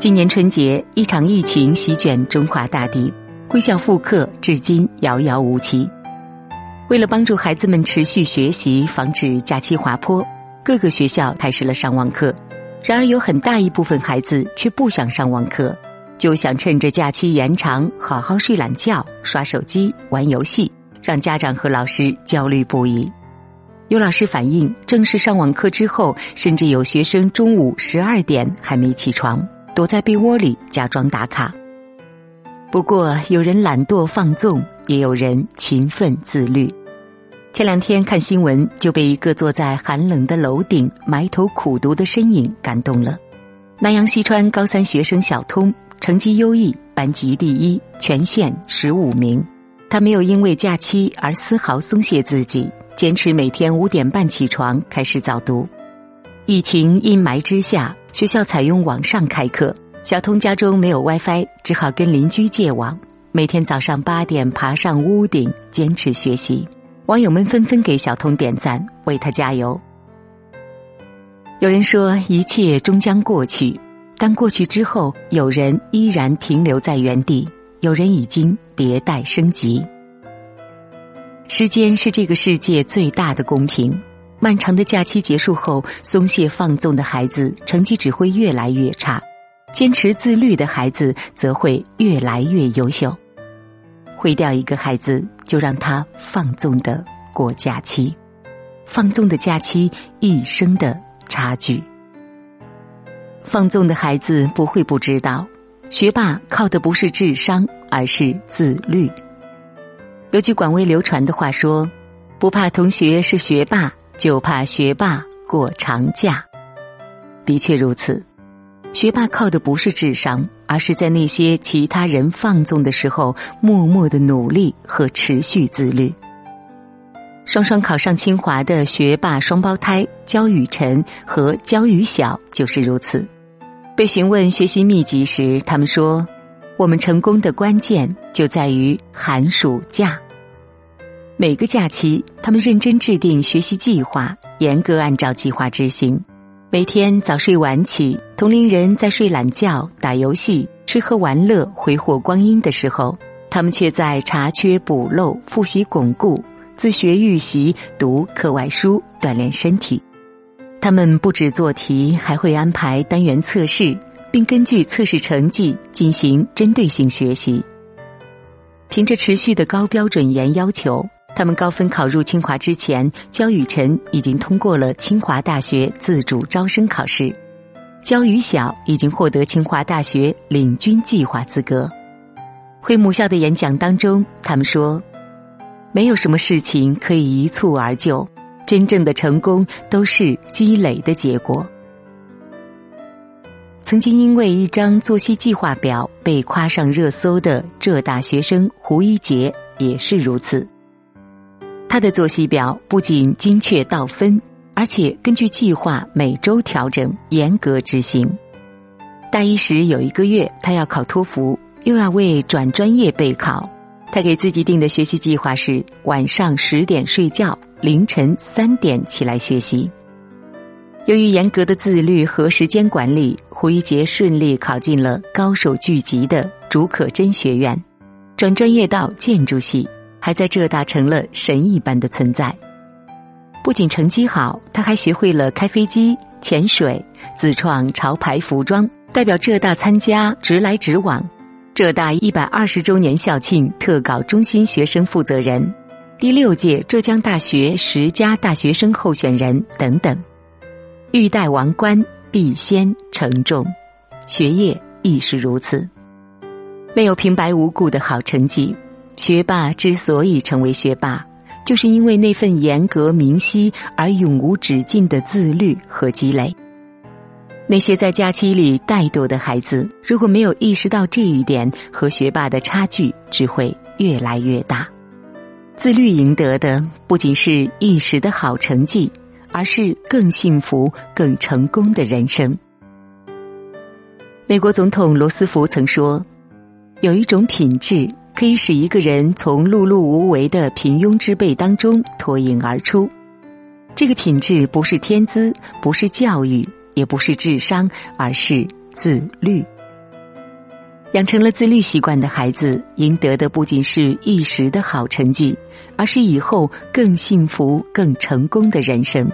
今年春节，一场疫情席卷中华大地，归校复课至今遥遥无期。为了帮助孩子们持续学习，防止假期滑坡，各个学校开始了上网课。然而，有很大一部分孩子却不想上网课，就想趁着假期延长，好好睡懒觉、刷手机、玩游戏，让家长和老师焦虑不已。有老师反映，正式上网课之后，甚至有学生中午十二点还没起床。躲在被窝里假装打卡。不过，有人懒惰放纵，也有人勤奋自律。前两天看新闻，就被一个坐在寒冷的楼顶埋头苦读的身影感动了。南阳西川高三学生小通成绩优异，班级第一，全县十五名。他没有因为假期而丝毫松懈自己，坚持每天五点半起床开始早读。疫情阴霾之下。学校采用网上开课，小通家中没有 WiFi，只好跟邻居借网。每天早上八点爬上屋顶，坚持学习。网友们纷纷给小通点赞，为他加油。有人说一切终将过去，但过去之后，有人依然停留在原地，有人已经迭代升级。时间是这个世界最大的公平。漫长的假期结束后，松懈放纵的孩子成绩只会越来越差；坚持自律的孩子则会越来越优秀。毁掉一个孩子，就让他放纵的过假期，放纵的假期，一生的差距。放纵的孩子不会不知道，学霸靠的不是智商，而是自律。有句广为流传的话说：“不怕同学是学霸。”就怕学霸过长假，的确如此。学霸靠的不是智商，而是在那些其他人放纵的时候，默默的努力和持续自律。双双考上清华的学霸双胞胎焦雨晨和焦雨晓就是如此。被询问学习秘籍时，他们说：“我们成功的关键就在于寒暑假。”每个假期，他们认真制定学习计划，严格按照计划执行。每天早睡晚起，同龄人在睡懒觉、打游戏、吃喝玩乐、挥霍光阴的时候，他们却在查缺补漏、复习巩固、自学预习、读课外书、锻炼身体。他们不止做题，还会安排单元测试，并根据测试成绩进行针对性学习。凭着持续的高标准、严要求。他们高分考入清华之前，焦雨晨已经通过了清华大学自主招生考试，焦雨晓已经获得清华大学领军计划资格。回母校的演讲当中，他们说：“没有什么事情可以一蹴而就，真正的成功都是积累的结果。”曾经因为一张作息计划表被夸上热搜的浙大学生胡一杰也是如此。他的作息表不仅精确到分，而且根据计划每周调整，严格执行。大一时有一个月，他要考托福，又要为转专业备考。他给自己定的学习计划是晚上十点睡觉，凌晨三点起来学习。由于严格的自律和时间管理，胡一杰顺利考进了高手聚集的竺可桢学院，转专业到建筑系。还在浙大成了神一般的存在。不仅成绩好，他还学会了开飞机、潜水，自创潮牌服装，代表浙大参加直来直往。浙大一百二十周年校庆特稿中心学生负责人，第六届浙江大学十佳大学生候选人等等。欲戴王冠，必先承重，学业亦是如此，没有平白无故的好成绩。学霸之所以成为学霸，就是因为那份严格、明晰而永无止境的自律和积累。那些在假期里怠惰的孩子，如果没有意识到这一点，和学霸的差距只会越来越大。自律赢得的不仅是一时的好成绩，而是更幸福、更成功的人生。美国总统罗斯福曾说：“有一种品质。”可以使一个人从碌碌无为的平庸之辈当中脱颖而出。这个品质不是天资，不是教育，也不是智商，而是自律。养成了自律习惯的孩子，赢得的不仅是一时的好成绩，而是以后更幸福、更成功的人生。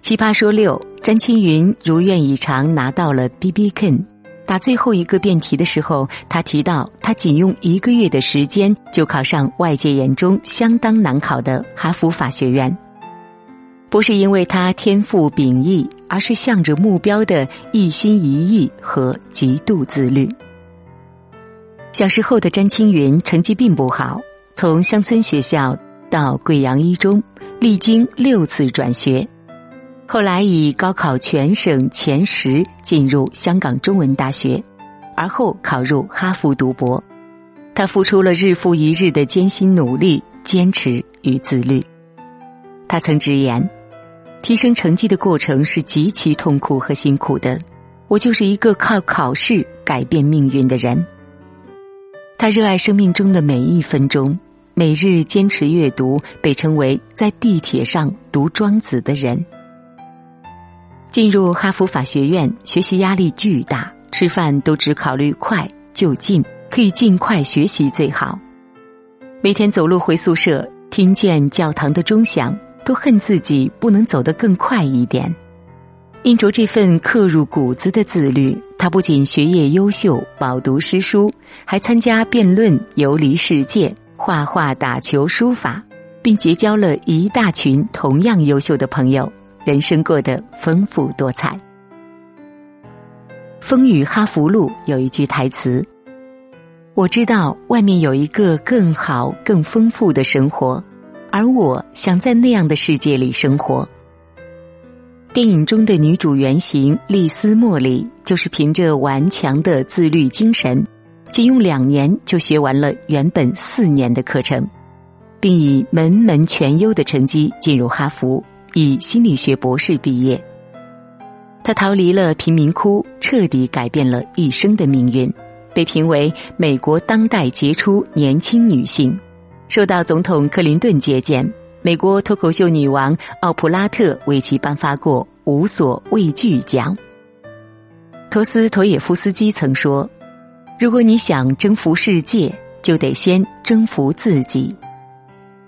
奇葩说六，詹青云如愿以偿拿到了 B B Ken。答最后一个辩题的时候，他提到他仅用一个月的时间就考上外界眼中相当难考的哈佛法学院。不是因为他天赋秉异，而是向着目标的一心一意和极度自律。小时候的詹青云成绩并不好，从乡村学校到贵阳一中，历经六次转学。后来以高考全省前十进入香港中文大学，而后考入哈佛读博。他付出了日复一日的艰辛努力、坚持与自律。他曾直言：“提升成绩的过程是极其痛苦和辛苦的。我就是一个靠考试改变命运的人。”他热爱生命中的每一分钟，每日坚持阅读，被称为在地铁上读庄子的人。进入哈佛法学院，学习压力巨大，吃饭都只考虑快就近，可以尽快学习最好。每天走路回宿舍，听见教堂的钟响，都恨自己不能走得更快一点。因着这份刻入骨子的自律，他不仅学业优秀，饱读诗书，还参加辩论、游离世界、画画、打球、书法，并结交了一大群同样优秀的朋友。人生过得丰富多彩。《风雨哈佛路》有一句台词：“我知道外面有一个更好、更丰富的生活，而我想在那样的世界里生活。”电影中的女主原型丽丝·莫里就是凭着顽强的自律精神，仅用两年就学完了原本四年的课程，并以门门全优的成绩进入哈佛。以心理学博士毕业，他逃离了贫民窟，彻底改变了一生的命运，被评为美国当代杰出年轻女性，受到总统克林顿接见。美国脱口秀女王奥普拉特为其颁发过无所畏惧奖。托斯托耶夫斯基曾说：“如果你想征服世界，就得先征服自己。”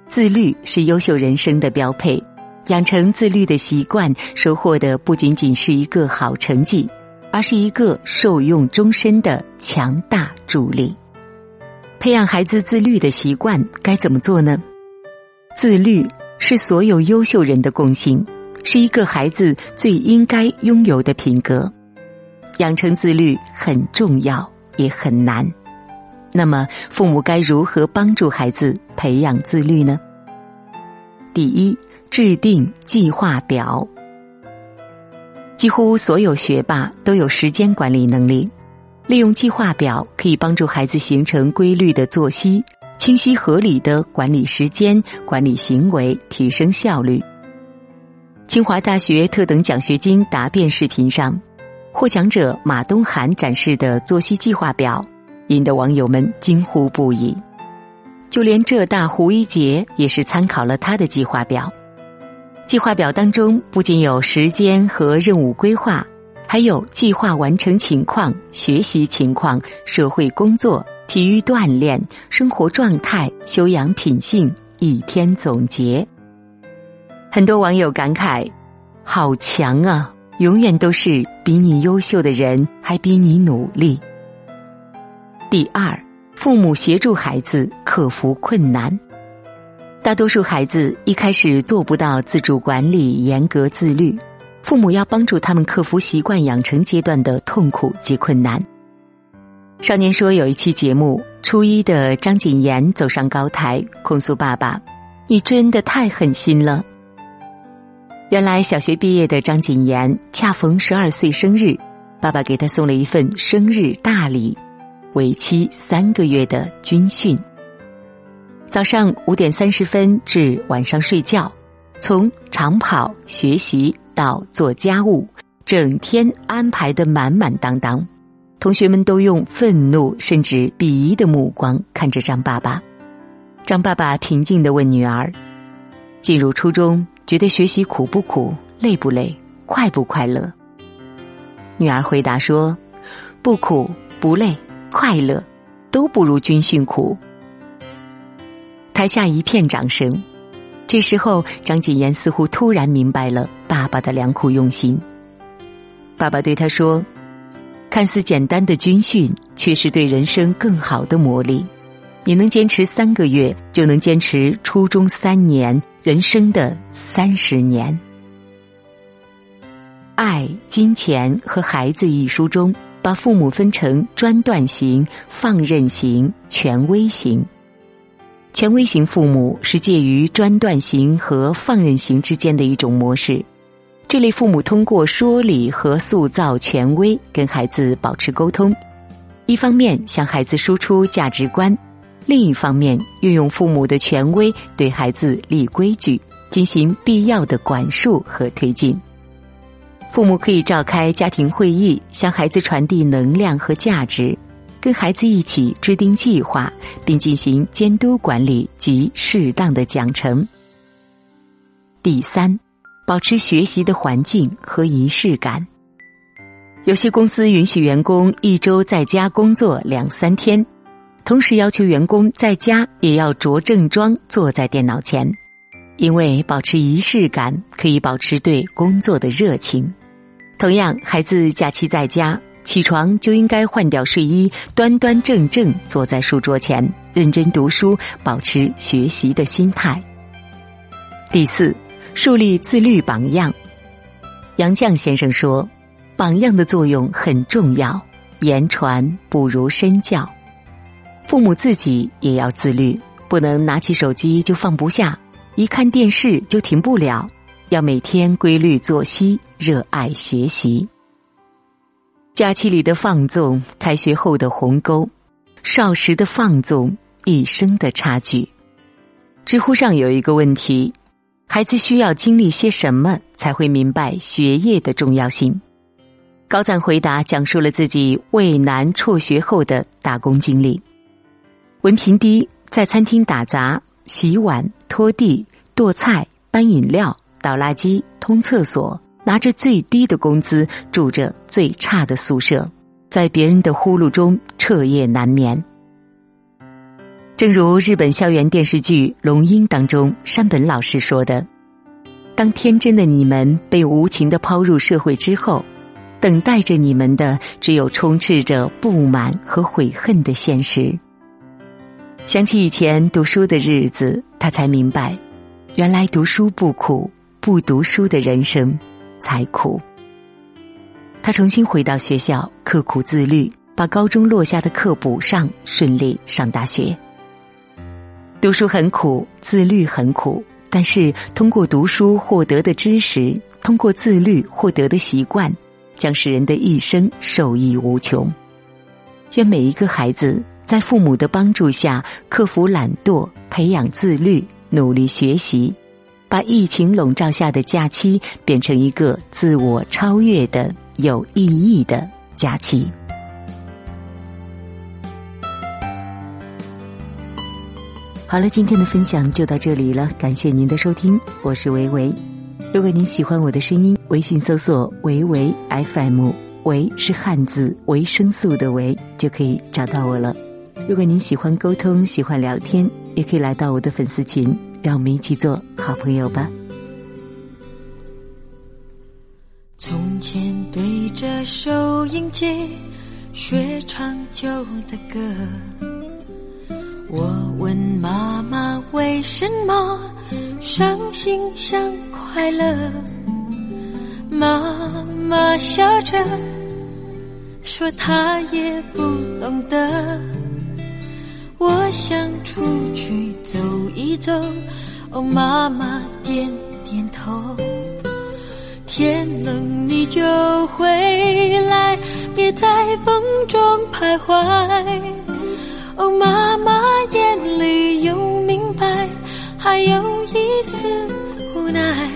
自律是优秀人生的标配。养成自律的习惯，收获的不仅仅是一个好成绩，而是一个受用终身的强大助力。培养孩子自律的习惯该怎么做呢？自律是所有优秀人的共性，是一个孩子最应该拥有的品格。养成自律很重要，也很难。那么，父母该如何帮助孩子培养自律呢？第一。制定计划表。几乎所有学霸都有时间管理能力，利用计划表可以帮助孩子形成规律的作息，清晰合理的管理时间、管理行为，提升效率。清华大学特等奖学金答辩视频上，获奖者马东涵展示的作息计划表，引得网友们惊呼不已。就连浙大胡一杰也是参考了他的计划表。计划表当中不仅有时间和任务规划，还有计划完成情况、学习情况、社会工作、体育锻炼、生活状态、修养品性一天总结。很多网友感慨：“好强啊！永远都是比你优秀的人还比你努力。”第二，父母协助孩子克服困难。大多数孩子一开始做不到自主管理、严格自律，父母要帮助他们克服习惯养成阶段的痛苦及困难。少年说有一期节目，初一的张谨言走上高台控诉爸爸：“你真的太狠心了。”原来小学毕业的张谨言恰逢十二岁生日，爸爸给他送了一份生日大礼，为期三个月的军训。早上五点三十分至晚上睡觉，从长跑、学习到做家务，整天安排的满满当当。同学们都用愤怒甚至鄙夷的目光看着张爸爸。张爸爸平静的问女儿：“进入初中，觉得学习苦不苦、累不累、快不快乐？”女儿回答说：“不苦，不累、快乐，都不如军训苦。台下一片掌声。这时候，张锦言似乎突然明白了爸爸的良苦用心。爸爸对他说：“看似简单的军训，却是对人生更好的磨砺。你能坚持三个月，就能坚持初中三年，人生的三十年。”《爱、金钱和孩子》一书中，把父母分成专断型、放任型、权威型。权威型父母是介于专断型和放任型之间的一种模式。这类父母通过说理和塑造权威，跟孩子保持沟通。一方面向孩子输出价值观，另一方面运用父母的权威对孩子立规矩，进行必要的管束和推进。父母可以召开家庭会议，向孩子传递能量和价值。跟孩子一起制定计划，并进行监督管理及适当的奖惩。第三，保持学习的环境和仪式感。有些公司允许员工一周在家工作两三天，同时要求员工在家也要着正装坐在电脑前，因为保持仪式感可以保持对工作的热情。同样，孩子假期在家。起床就应该换掉睡衣，端端正正坐在书桌前，认真读书，保持学习的心态。第四，树立自律榜样。杨绛先生说：“榜样的作用很重要，言传不如身教。父母自己也要自律，不能拿起手机就放不下，一看电视就停不了，要每天规律作息，热爱学习。”假期里的放纵，开学后的鸿沟；少时的放纵，一生的差距。知乎上有一个问题：孩子需要经历些什么才会明白学业的重要性？高赞回答讲述了自己畏难辍学后的打工经历。文凭低，在餐厅打杂、洗碗、拖地、剁菜、搬饮料、倒垃圾、通厕所。拿着最低的工资，住着最差的宿舍，在别人的呼噜中彻夜难眠。正如日本校园电视剧《龙樱》当中山本老师说的：“当天真的你们被无情的抛入社会之后，等待着你们的只有充斥着不满和悔恨的现实。”想起以前读书的日子，他才明白，原来读书不苦，不读书的人生。才苦。他重新回到学校，刻苦自律，把高中落下的课补上，顺利上大学。读书很苦，自律很苦，但是通过读书获得的知识，通过自律获得的习惯，将使人的一生受益无穷。愿每一个孩子在父母的帮助下，克服懒惰，培养自律，努力学习。把疫情笼罩下的假期变成一个自我超越的有意义的假期。好了，今天的分享就到这里了，感谢您的收听，我是维维。如果您喜欢我的声音，微信搜索“维维 FM”，维是汉字维生素的维，就可以找到我了。如果您喜欢沟通，喜欢聊天，也可以来到我的粉丝群。让我们一起做好朋友吧。从前对着收音机学唱旧的歌，我问妈妈为什么伤心像快乐，妈妈笑着说她也不懂得。我想出去走一走，哦，妈妈点点头。天冷你就回来，别在风中徘徊。哦，妈妈眼里有明白，还有一丝无奈。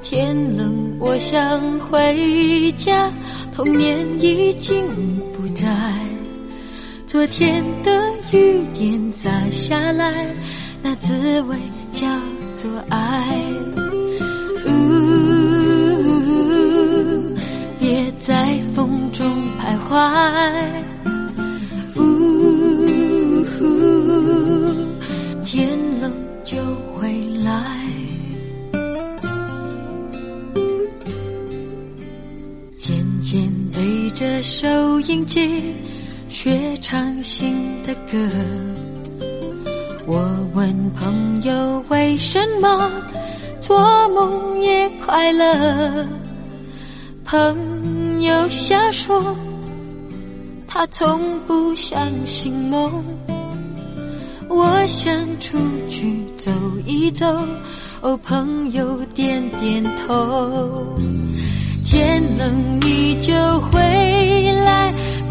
天冷我想回家，童年已经不在。昨天的雨点砸下来，那滋味叫做爱。呜，别别在风中徘徊。呜，天冷就回来。渐渐对着收音机学唱新的。我问朋友为什么做梦也快乐，朋友笑说他从不相信梦。我想出去走一走，哦，朋友点点头。天冷你就回来，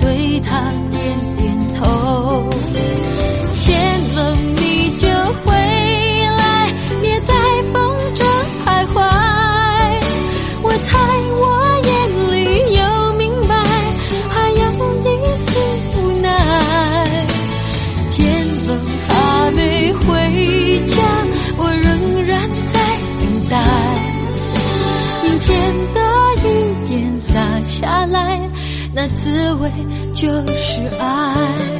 对他点点头。天冷你就回来，别在风中徘徊。我猜我眼里有明白，还有一丝无奈。天冷还没回家，我仍然在等待。阴天的雨点洒下来，那滋味就是爱。